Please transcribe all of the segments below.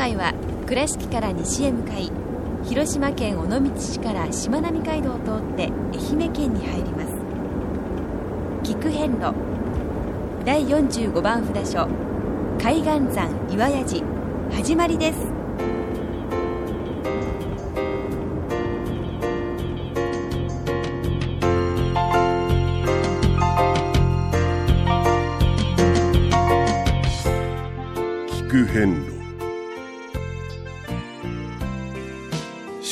回は倉敷から西へ向かい広島県尾道市からしまなみ海道を通って愛媛県に入ります。菊遍路第45番札所海岸山岩屋寺始まりです。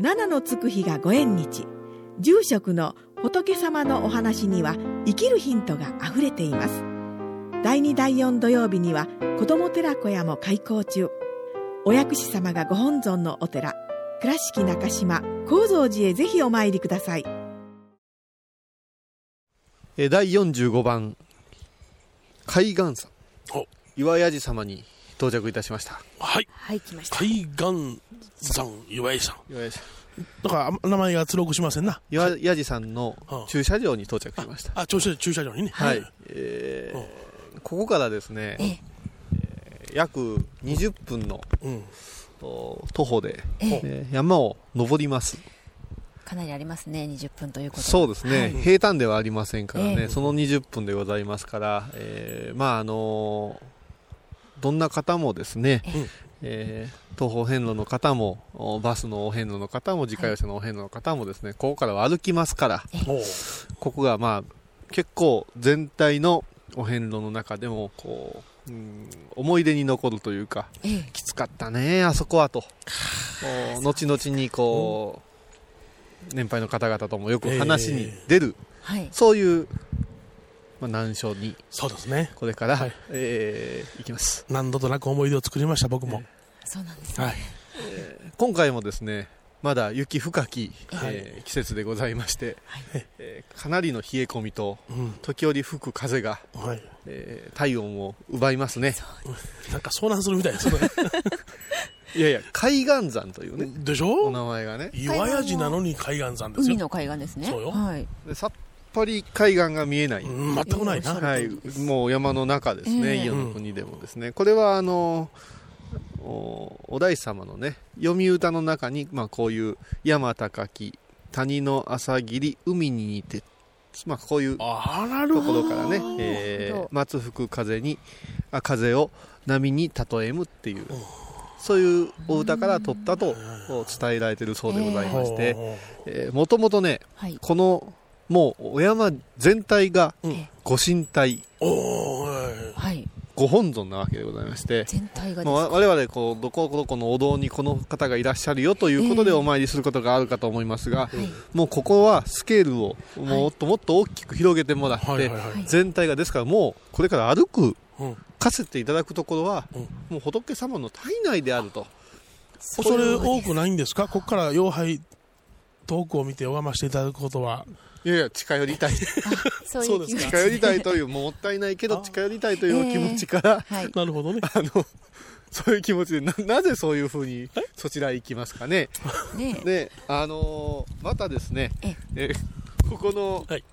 七のつく日がご縁日。住職の仏様のお話には生きるヒントがあふれています。第2第4土曜日には子ども寺小屋も開校中。お薬師様がご本尊のお寺倉敷中島・高蔵寺へぜひお参りください。えー第45番海岸山。お。岩屋寺様に到着いたしました。はい。はい来ました。海岸山岩井さん。岩屋寺だからあ名前が鶴くしませんな。岩屋寺さんのはあ駐車場に到着しました。あ、駐車駐車場にね。はい、えーここからですね、ええ。えー約20分のうん。お徒歩で、ええ。えー山を登ります。かなりありますね20分ということ。はそうですね、はい。平坦ではありませんからね、ええ。その20分でございますから、えーまああのーどんな方もですね、ええ。ー東方遍路の方もおバスのお遍路の方も自家用車のお遍路の方もですね、ここからは歩きますからここがまあ結構全体のお遍路の中でもこう、うん思い出に残るというかええ。きつかったねあそこはと。お後々にこう、年配の方々ともよく話に出る、はい。そういう、まあ、難所にそうですね。これから、はいえー行きます何度となく思い出を作りました、僕も。そうなんですねはい。今回もですねまだ雪深き、はいえー季節でございまして、はいえーかなりの冷え込みとうん。時折吹く風が、はい。えー体温を奪いますねなんか遭難するみたいですね。いやいや海岸山というねおでしょ？名前がね岩屋寺なのに海岸山ですよ。海の海岸ですねそうよはいでさっぱり海岸が見えない、うん全くないな。はい、もう山の中ですね、ええ伊予の国でもですね、これはあのおお大師様のね読み歌の中に、まあ、こういう「山高き谷の朝霧海に似て」まあ、こういうとこ。ろからね「えー松吹く風にあ風を波に例えむ」っていうそういうお歌から取ったと伝えられているそうでございまして、えーもともとねはい。このもうお山全体がうん。ご神体。はい。はい。ご本尊なわけでございまして、全体が我々こうどこどこのお堂にこの方がいらっしゃるよということでええお参りすることがあるかと思いますが、はい。もうここはスケールをもっともっと大きく広げてもらって、はい。はい。はい。全体がですからもうこれから歩くうん。かせていただくところは、うん。もう仏様の体内であると。恐れ多くないんですか？ここから妖拝遠くを見て拝ましていただくことは、いやいや近寄りたい。そうそうですか。近寄りたいというもったいないけど近寄りたいという気持ちから、はい。なるほどね。あのそういう気持ちでななぜそういうふうにそちらへ行きますかね？ねであのーまたですねええ。ここのはい。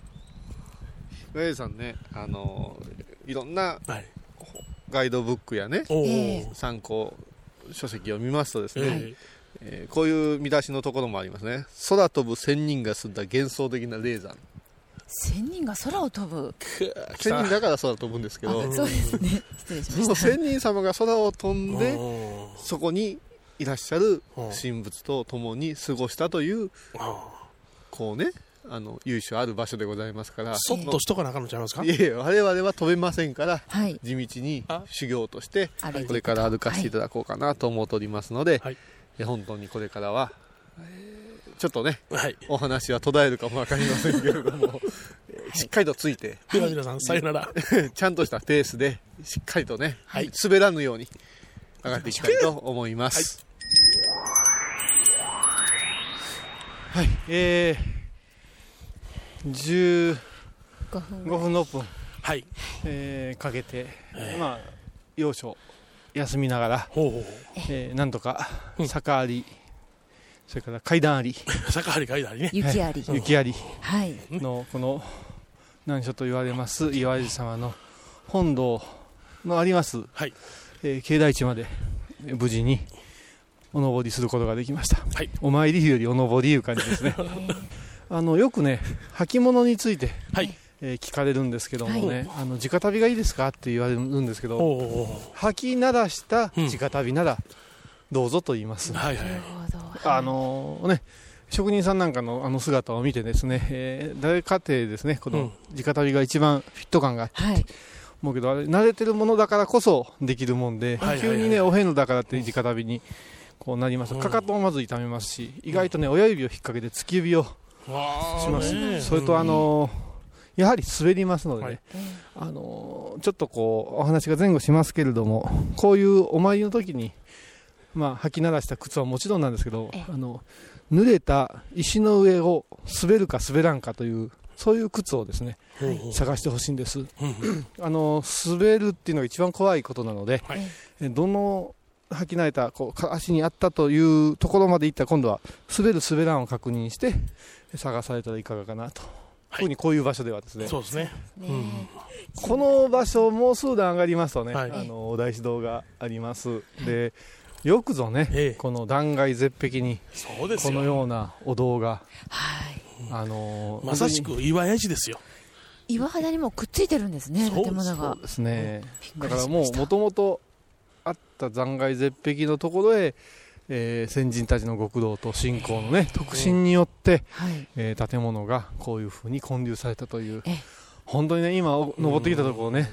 ガエさんねあのーいろんなはい。ガイドブックやね参考書籍を見ますとですね、ええーこういう見出しのところもありますね。空飛ぶ仙人が住んだ幻想的な霊山。千人が空を飛ぶ？仙人だから空飛ぶんですけど。あそうですね。失礼しました。仙人様が空を飛んえでうんそこにいらっしゃるうん神仏と共に過ごしたというあこうねあの由緒ある場所でございますから。そっとしとかなあかんのちゃいますか？いやいや我々は飛べませんからはい。地道にあ。修行としてこれから歩かせていただこうかなと思っておりますので、はい。え本当にこれからは、えーちょっとねはい。お話は途絶えるかもわかりませんけれども、えーしっかりとついてでは皆さん、さよなら。ちゃんとしたペースでしっかりとね、はい滑らぬように上がっていきたいと思います。はい、えー、15 5分分6分、はい。えーかけて、まあ要所休みながら、ほうほうえーなんとか坂あり、それから階段あり。坂張り階段にね。雪あり。雪あり。はい。のこの難所と言われます岩井様の本堂のあります、はい。えー境内地までえー無事にお登りすることができました、はい。お参りよりお登りいう感じですね。あのよくね履物について、はい。えー聞かれるんですけどもね、はあの直旅がいいですかって言われるんですけどほうほうほ履きならしたうん直旅ならどうぞと言います、う。はいはい。な。るほど。あのね職人さんなんかのあの姿を見てですね、えー誰かてですねこの直旅が一番フィット感があってはい。思うけどあれ慣れてるものだからこそできるもんで、はいはいはい。急にねお遍路だからって直旅にこうなります。とかかとをまず痛めますし意外とね親指を引っ掛けて突き指をわします、ねそれとあのやはり滑りますのでね、はい。あのちょっとこうお話が前後しますけれどもこういうお参りの時にまあ履き鳴らした靴はもちろんなんですけどええ。あの濡れた石の上を滑るか滑らんかというそういう靴をですねほうほう探してほしいんです。あの滑るっていうのが一番怖いことなので、はい。えどの履き慣れたこう足にあったというところまで行ったら今度は滑る滑らんを確認して探されたらいかがかなと、はい特にこういう場所ではですね。そうですね。ね。この場所もう数段上がりますとね、はい。あのお大師堂があります。でよくぞね、ええ。この断崖絶壁にこのよ。ようなお堂がはい。あのまさしく岩屋地ですよ。岩肌にもくっついてるんですねそう建物が。そうですね、びっくだからもうもともとあった残骸絶壁のところへ、えー先人たちの極道と信仰のね特進によって、はい。えー建物がこういうふうに建立されたというええ。本当にね今お登ってきたところね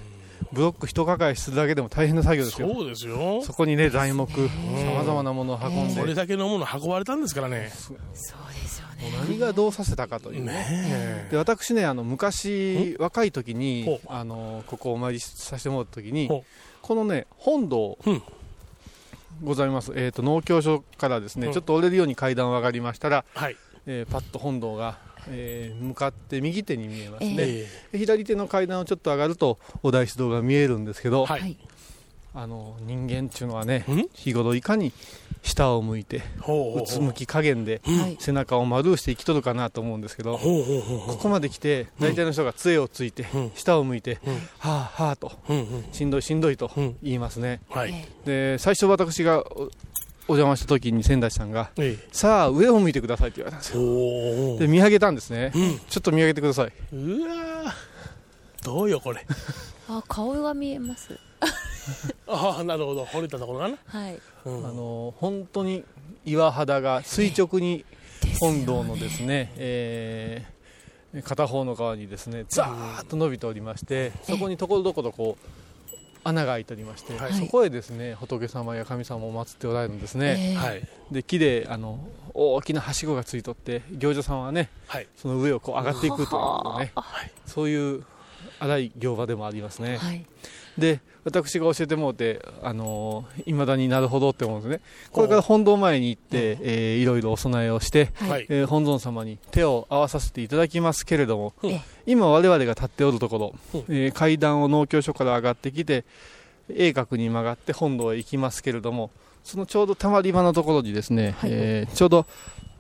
ブロック一抱えするだけでも大変な作業ですよ。そうですよ。そこにね材木さまざまなものを運んで、これだけのもの運ばれたんですからね。そうですよね。何がどうさせたかというね。ねで私ねあの昔若い時ほにう。あのここお参りさせてもらった時にこのね本堂うんございます、えー、と農協所からですね、うん。ちょっと折れるように階段を上がりましたら、はい。えーパッと本堂が、えー向かって右手に見えますね、えで左手の階段をちょっと上がるとお大師堂が見えるんですけど、はい。はいあの人間っていうのはねん？日頃いかに下を向いてうつむき加減ではい。背中を丸して生きとるかなと思うんですけど、ここまで来て大体の人が杖をついて、うん。下を向いて、うん。はあはあと。しんどいしんどいとうん。言いますね、はい。で最初私がおお邪魔した時に仙台さんがえ「さあ上を向いてください」って言われたんですえ。よ。おで見上げたんですね、うん。ちょっと見上げてください。うわー。どうよこれ。あ顔が見えます ああ、なるほど。掘れたところかな。はいうんあの本当に岩肌が垂直に本堂のですね、えー片方の側にですねザーッと伸びておりましてそこにところどころこう穴が開いておりまして、はいそこへですね仏様や神様を祀っておられるんですね、ええはい。で木であの大きなはしごがついとって行者さんはねはい。その上をこう上がっていくというね、はい。そういう荒い行場でもありますね、はい。で私が教えてもうてあのいまだになるほどって思うんですね。これから本堂前に行って、えーいろいろお供えをして、はい。えー本尊様に手を合わさせていただきますけれども、うんえ。今我々が立っておるところ、うん。えー階段を農協所から上がってきて鋭角に曲がって本堂へ行きますけれどもそのちょうどたまり場のところにですね、はい。えーちょうど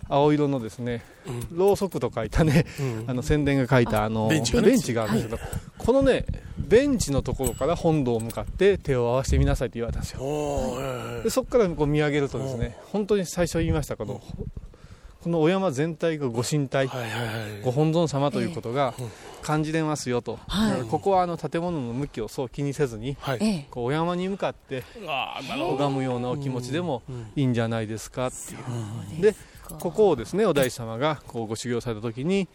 青色のですね、うん。ろうそくと書いたね、うん。あの宣伝が書いたあのベンチがあるんですけど、このねベンチのところから本堂を向かって手を合わせてみなさいって言われたんですよ。でそこからこう見上げるとですね本当に最初言いましたけどこのお山全体がご神体ご本尊様ということがええ。感じれますよと、ここはあの建物の向きをそう気にせずにこうお山に向かって拝むようなお気持ちでもうんいいんじゃないですかっていう。でここをですねお大師様がこうご修行された時に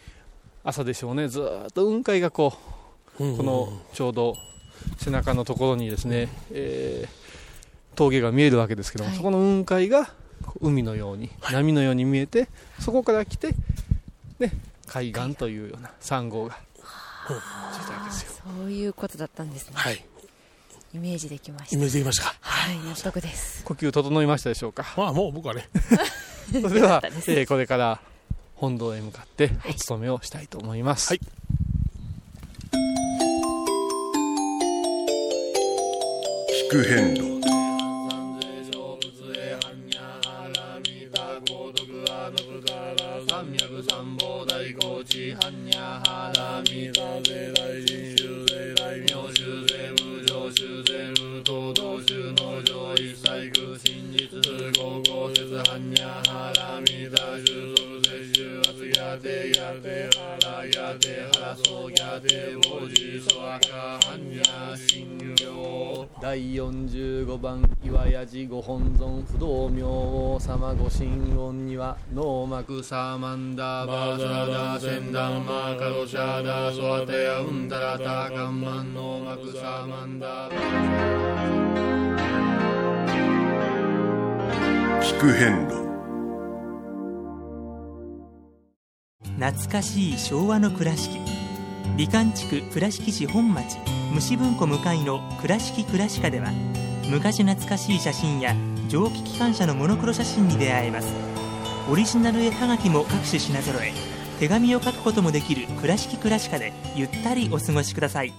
朝でしょうねずーっと雲海がこうこのちょうど背中のところにですね、えー峠が見えるわけですけども、はい。そこの雲海が海のように波のように見えてそこから来て、ね、海岸というような珊瑚がついたわけですよ。そういうことだったんですね、はい。イメージできましイたメージできましたか？はい納得です。呼吸整いましたでしょうか？まあもう僕はね それではえーこれから本堂へ向かってお勤めをしたいと思います、はい。聞く遍路第45番岩屋寺ご本尊不動明王様ご神言にはノーマクサーマンダーバーサラダーセンダンマーカロシャーダーソアテヤウンダラターカンマンノーマクサーマンダーバー聞く遍路。懐かしい昭和の倉敷美観地区倉敷市本町虫文庫向かいの「倉敷倉歯科」では昔懐かしい写真や蒸気機関車のモノクロ写真に出会えます。オリジナル絵はがきも各種品揃え手紙を書くこともできる「倉敷倉歯科」でゆったりお過ごしください。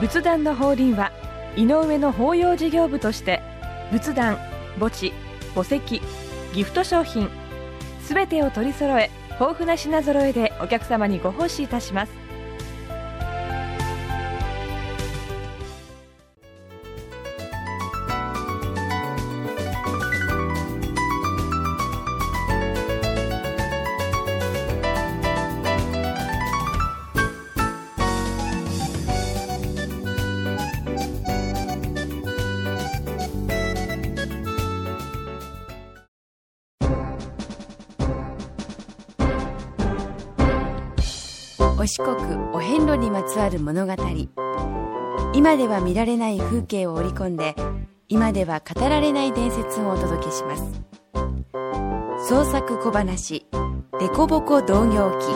仏壇の法輪は井上の法要事業部として仏壇墓地墓石ギフト商品全てを取り揃え豊富な品揃えでお客様にご奉仕いたします。今では見られない風景を織り込んで今では語られない伝説をお届けします。創作小話「デコボコ同業記」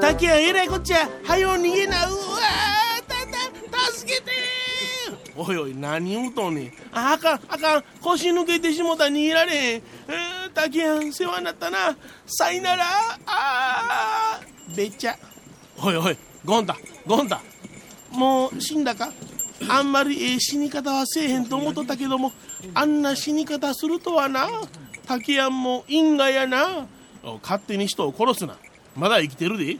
竹やえらいこっちゃ。はよ逃げな。うわーたた助けておいおい何言うとんねん。ああかんあかん。腰抜けてしもた。逃げられへん、えー、竹やん世話になったなさいならあーべっちゃおいおいゴンタゴンタもう死んだかあんまりええ死に方はせえへんと思っとったけどもあんな死に方するとはな竹やんも因果やな勝手に人を殺すなまだ生きてるで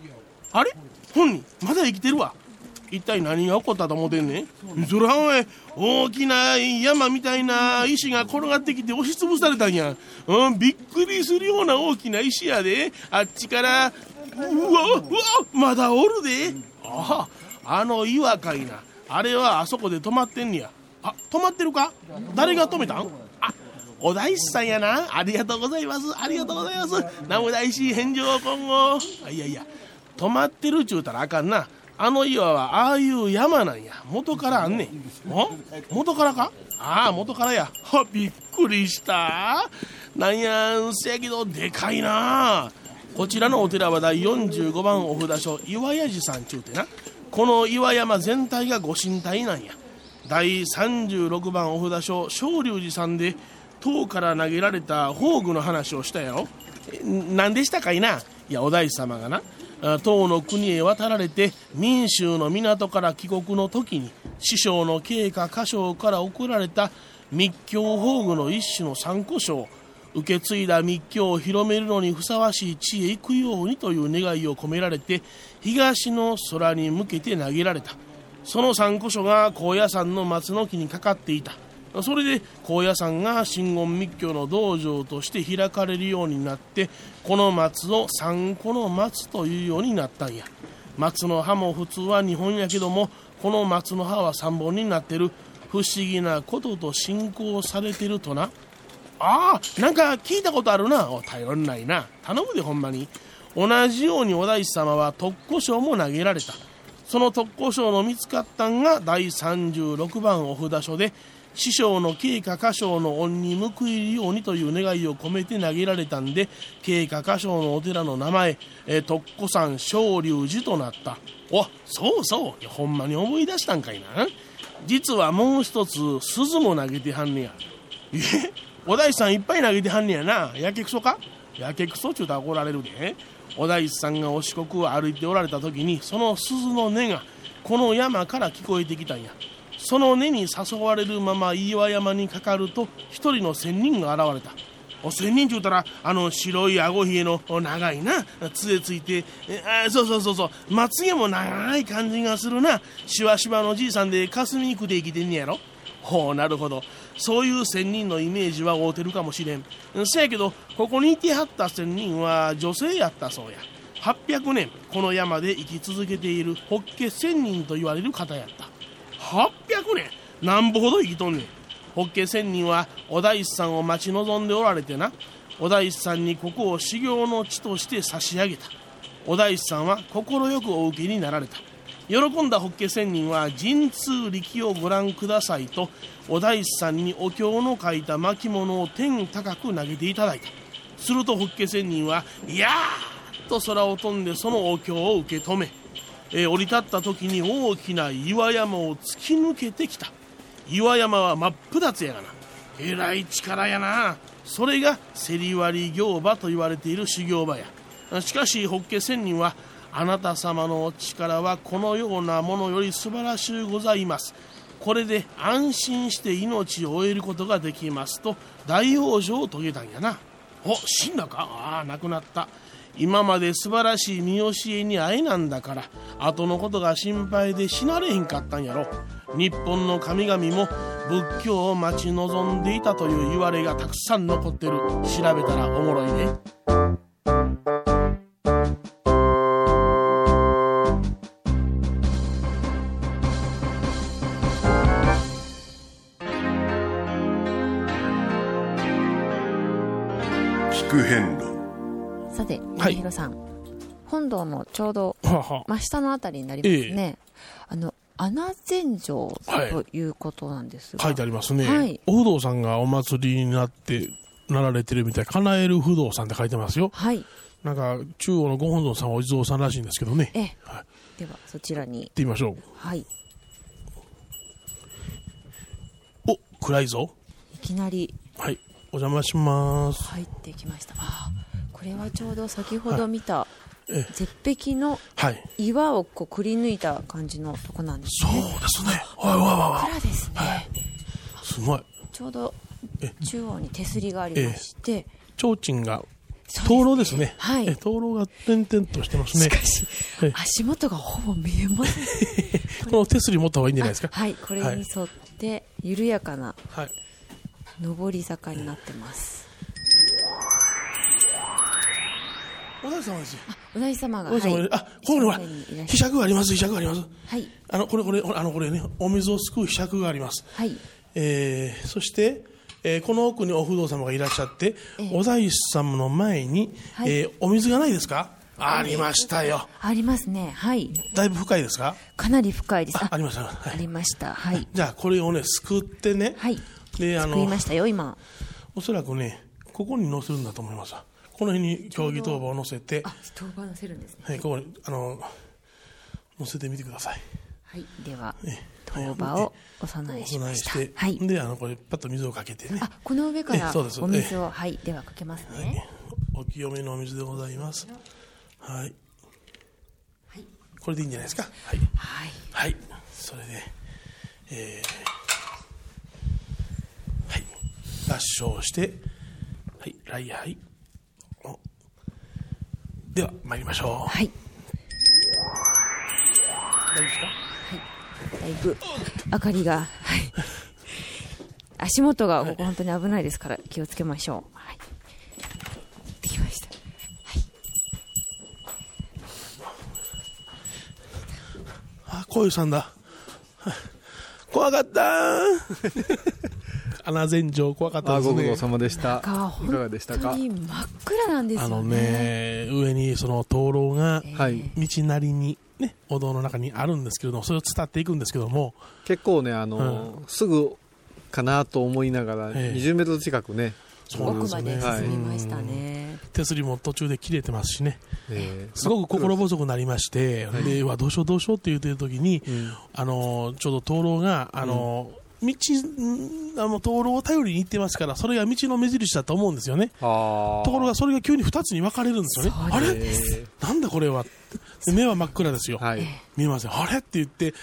あれ本人まだ生きてるわ一体何が起こったと思ってんねん？そらお前大きな山みたいな石が転がってきて押しつぶされたんや、うん、びっくりするような大きな石やで。あっちからうわうわまだおるで。あああの岩かいな。あれはあそこで止まってんねや。あ止まってるか？誰が止めたん？あお大師さんやな。ありがとうございます。ありがとうございます。南無大師返上今後あいやいや。止まってるちゅうたらあかんな。あの岩はああいう山なんや。元からあんねん。お？元からか？ああ元からや。はびっくりした。なんやせやけどでかいな。こちらのお寺は第45番お札所岩屋寺さんちゅうてな。この岩山全体がご神体なんや。第36番お札所昇龍寺さんで塔から投げられた宝具の話をしたやろ。何でしたかいな？いやお大師様がな唐の国へ渡られて民衆の港から帰国の時に師匠の慶華歌唱から贈られた密教宝具の一種の参考書を受け継いだ密教を広めるのにふさわしい地へ行くようにという願いを込められて東の空に向けて投げられた。その参考書が高野山の松の木にかかっていた。それで高野山が真言密教の道場として開かれるようになってこの松を三個の松というようになったんや。松の葉も普通は2本やけどもこの松の葉は3本になってる。不思議なことと信仰されてるとな。ああなんか聞いたことあるな。お頼んないな。頼むでほんまに。同じようにお大師様は特攻賞も投げられた。その特攻賞の見つかったんが第36番お札所で師匠の慶華歌唱の恩に報いるようにという願いを込めて投げられたんで慶華歌唱のお寺の名前、えー、徳子山昇龍寺となった。おそうそう。ほんまに思い出したんかいな。実はもう一つ鈴も投げてはんねや。え？お大師さんいっぱい投げてはんねやな。やけくそか？やけくそちゅうたら怒られるで。お大師さんがお四国を歩いておられた時にその鈴の音がこの山から聞こえてきたんや。その根に誘われるまま岩山にかかると一人の仙人が現れた。お仙人ちゅうたらあの白いあごひげの長いな杖ついてあそうそうそうそう。まつげも長い感じがするな。しわしわのじいさんで霞にくで生きてんねやろ。ほうなるほど。そういう仙人のイメージは合うてるかもしれん。せやけどここにいてはった仙人は女性やったそうや。800年この山で生き続けているホッケ仙人と言われる方やった。800年。なんぼほど生きとんねん。ホッケ仙人はお大師さんを待ち望んでおられてな。お大師さんにここを修行の地として差し上げた。お大師さんは快くお受けになられた。喜んだホッケ仙人は神通力をご覧くださいとお大師さんにお経の書いた巻物を天高く投げていただいた。するとホッケ仙人はいやーっと空を飛んでそのお経を受け止めえー、降り立った時に大きな岩山を突き抜けてきた。岩山は真っ二つやがな。えらい力やな。それが競り割り行場と言われている修行場や。しかしホッケ仙人はあなた様のお力はこのようなものより素晴らしゅうございます。これで安心して命を終えることができますと大往生を遂げたんやな。お死んだか？ああ亡くなった。今まで素晴らしい見教えに愛なんだから後のことが心配で死なれへんかったんやろ。日本の神々も仏教を待ち望んでいたという言われがたくさん残ってる。調べたらおもろいね。ちょうど真下のあたりになりますね。あの穴禅城ということなんです書いてありますね。はい、お不動産がお祭りになって、なられてるみたい。叶える不動産って書いてますよ。はい。なんか、中央のご本尊さんはお地蔵さんらしいんですけどね。ええ。はい、では、そちらに。行ってみましょう。はい。お、暗いぞ。いきなり。はい。お邪魔します。入ってきました。ああ。これはちょうど先ほど見た、絶壁の岩をこうくり抜いた感じのとこなんですね。そうですね。はいはいはい。ですね、はい。すごい。ちょうど中央に手すりがありまして、提灯が灯籠ですね。はい。灯籠が点々としてますね。しかし、足元がほぼ見えません。この手すり持った方がいいんじゃないですか？はい。これに沿って緩やかな上り坂になってます。お大師様ですよ。お大師様が。お大師様、はい、あ、これほら、ひしゃくがあります、ひしゃくがあります。はい。あの、これ、これ、あの、これね、お水をすくうひしゃくがあります。はい。えー、そして、えー、この奥にお不動様がいらっしゃって、えー、お大師様の前に、はい、えー、お水がないですか？ありましたよ。ありますね。はい。だいぶ深いですか？かなり深いです。あありました、はい、ありました。はい。じゃあ、これをね、すくってね。はい。で、あの。すくいましたよ、今。おそらくね、ここに乗せるんだと思います。この辺に競技当場を乗せて。あ、当場乗せるんですね。はい、ここに、あの、乗せてみてください。はい、では、当場をお供えしました。はい。で、あの、これ、パッと水をかけてね。あ、この上からお水を、はい、ではかけますね。お清めのお水でございます。はい。これでいいんじゃないですか？はい。はい。はい。それで、えー、はい。合唱して、はい、礼拝。では、参りましょう。はい。大丈夫ですか？はい。だいぶ、明かりが、はい。足元がここ本当に危ないですから気をつけましょう。はい。できました。あ、こういうさんだ。怖かった穴全城怖かったですね。ご苦労様でした。いかがでしたか？真っ暗なんですよね。あのね、上にその灯籠が道なりに、ね、お堂の中にあるんですけれども、それを伝っていくんですけども。結構ね、あの、うん、すぐかなと思いながら、20メートル近くね、奥まで進みましたね、手すりも途中で切れてますしね、えー、すごく心細くなりまして、はい、でわどうしようどうしようって言ってる時に、うん、あのちょうど灯籠があの、うん道、あの、灯籠を頼りに行ってますから、それが道の目印だと思うんですよね。ところが、それが急に2つに分かれるんですよね。あれ？なんだこれは？目は真っ暗ですよ。はい、見えません。あれ？って言って、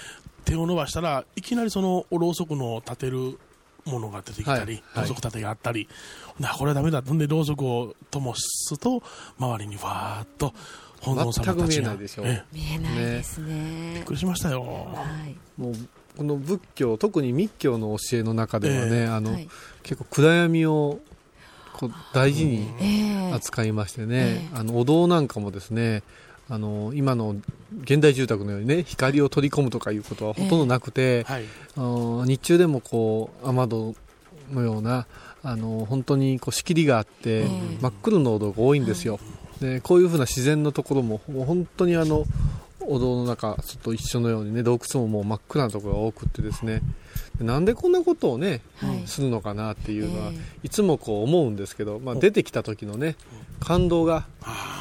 手を伸ばしたらいきなりそのろうそくの立てるものが出てきたり、ろうそく立てがあったり、なこれはだめだ、んでろうそくを灯すと、周りにわーっと本尊様たちが見えないですね。びっくりしましたよ。はい、もうこの仏教特に密教の教えの中ではね、えー、あの、はい、結構暗闇をこう大事に扱いましてね、えー、あのお堂なんかもですねあの今の現代住宅のようにね光を取り込むとかいうことはほとんどなくて、えーはい、日中でもこう雨戸のようなあの本当にこう仕切りがあって、真っ黒のお堂が多いんですよ。でこういうふうな自然のところも本当にあのお堂の中と一緒のようにね洞窟ももう真っ暗なところが多くってですね。なんでこんなことをね、はい、するのかなっていうのは、いつもこう思うんですけど、まあ、出てきた時のね感動が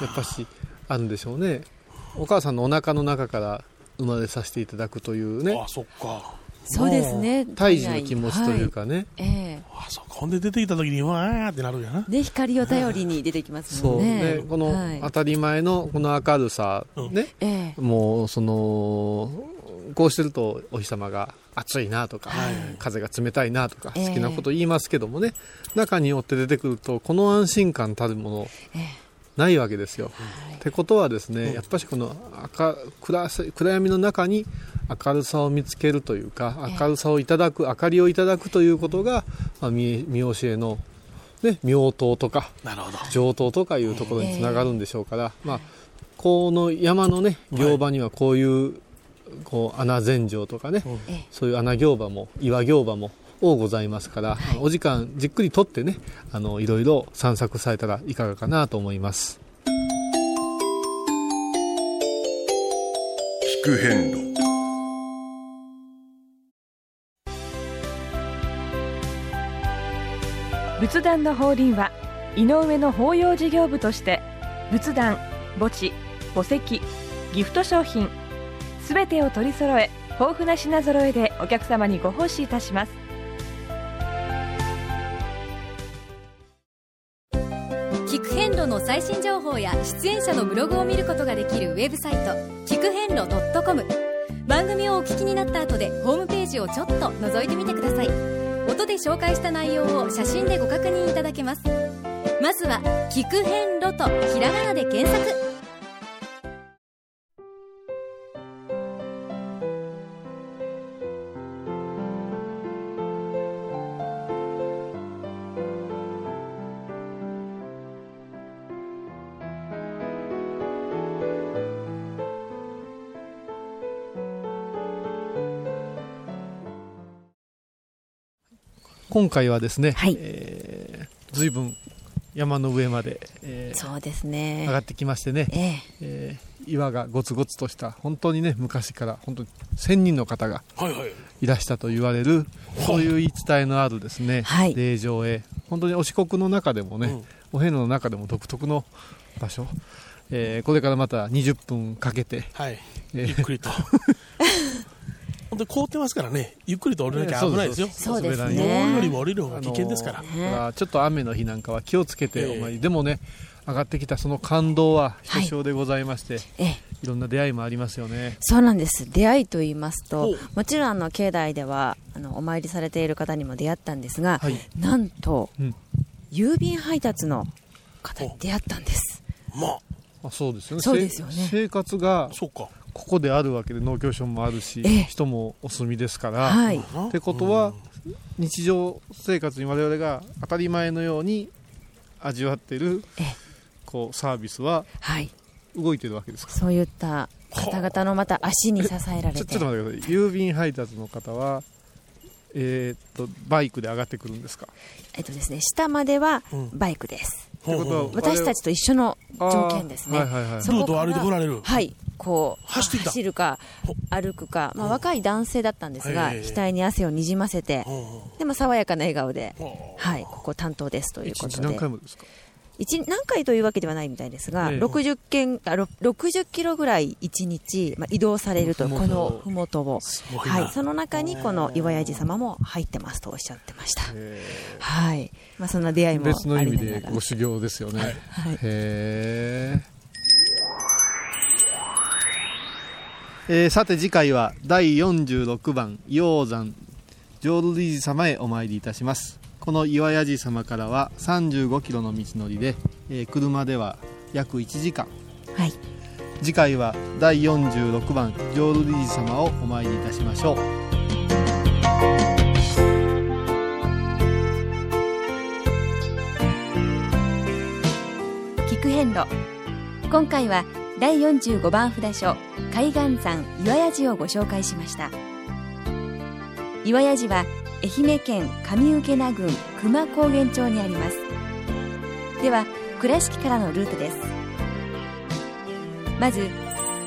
やっぱしあるんでしょうね。お母さんのお腹の中から生まれさせていただくというね。あそっかそうですね。胎児の気持ちというかね、はい、ええ。ー、あそほんで出てきた時にわーってなるやな。で光を頼りに出てきますもんね。そうね。この当たり前のこの明るさ、ね、うんえ。ー、もうそのこうしてるとお日様が暑いなとか、はい、風が冷たいなとか好きなこと言いますけどもね、えー、中によって出てくるとこの安心感たるもの、えーないわけですよ。はい、ってことはですね、やっぱりこの赤暗暗闇の中に明るさを見つけるというか明るさをいただく明かりをいただくということが、まあ、見見教えの、ね、妙灯とか上灯とかいうところにつながるんでしょうから、まあ、この山のね行場にはこういう、こう穴禅城とかね、そういう穴行場も岩行場も多ございますから、はい、お時間じっくりとってねあのいろいろ散策されたらいかがかなと思います。聞く変路。仏壇の法輪は井上の法要事業部として仏壇墓地墓石ギフト商品すべてを取り揃え豊富な品揃えでお客様にご奉仕いたします最新情報や出演者のブログを見ることができるウェブサイト聞く遍路 .com 番組をお聞きになった後でホームページをちょっと覗いてみてください。音で紹介した内容を写真でご確認いただけます。まずは「聞く遍路」とひらがなで検索。今回はですね、はい、えー、随分山の上まで、えー、そうですね。上がってきましてね、えー、えー、岩がごつごつとした本当にね昔から本当に1000人の方がいらしたと言われる、はい。はい、そういう言い伝えのあるですね、はい、霊場へ本当にお四国の中でもね、うん、お遍路の中でも独特の場所、えー、これからまた20分かけて、はい。えー、ゆっくりと。本 当に凍ってますからね、ゆっくりと降りなきゃ危ないですよ。そうですね。よりも降りる方が危険ですから。ね、ちょっと雨の日なんかは気をつけて、お前でもね、上がってきたその感動はひとしおでございまして、はい、いろんな出会いもありますよね。そうなんです。出会いと言いますと、もちろんあの境内ではあのお参りされている方にも出会ったんですが、はい、なんと、うん、郵便配達の方に出会ったんです。まあ。あそうですよね。そうですよね。生活がそうかここであるわけで農協所もあるし、人もお住みですから、はい、ってことは、日常生活に我々が当たり前のように味わっているこうサービスは動いてるわけですか、そういった方々のまた足に支えられて。ちょっと待ってください。郵便配達の方はえー、っとバイクで上がってくるんですか？えっとですね下まではバイクです、うん、私たちと一緒の条件ですね、はいはいはい、ルートを歩いてこられる。はいこう走るか歩くか、まあ、若い男性だったんですが額に汗をにじませてでも爽やかな笑顔で、はい、ここ担当ですということで。何回もですか？1何回というわけではないみたいですが、え60件あ60キロぐらい1日、まあ、移動されると、このふもとを、はい、その中にこの岩屋寺様も入ってますとおっしゃってました。はい。まあ、そんな出会いも別の意味でご修行ですよね。はい、へえー、さて次回は第46番鷹山浄瑠璃寺様へお参りいたします。この岩屋寺様からは35キロの道のりで、えー、車では約1時間。はい。次回は第46番浄瑠璃寺様をお参りいたしましょう。聞く遍路。今回は第45番札所海岸山岩屋寺をご紹介しました。岩屋寺は愛媛県上請名郡久間高原町にあります。では倉敷からのルートです。まず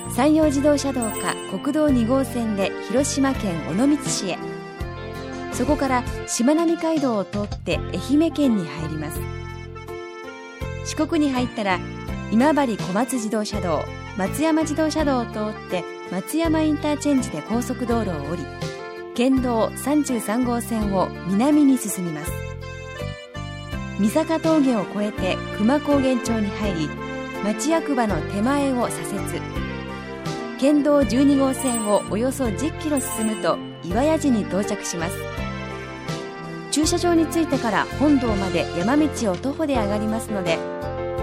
山陽自動車道か国道2号線で広島県尾道市へ。そこからしまなみ海道を通って愛媛県に入ります。四国に入ったら今治小松自動車道松山自動車道を通って松山インターチェンジで高速道路を降り県道33号線を南に進みます。三坂峠を越えて久間高原町に入り町役場の手前を左折。県道12号線をおよそ10キロ進むと岩屋寺に到着します。駐車場に着いてから本堂まで山道を徒歩で上がりますので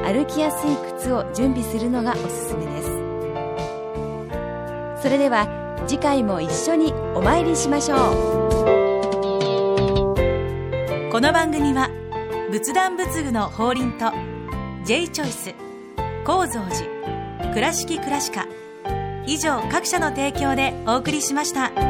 歩きやすい靴を準備するのがおすすめですそれでは次回も一緒にお参りしましょうこの番組は仏壇仏具の法輪と J チョイス構造寺倉敷倉歯科以上各社の提供でお送りしました。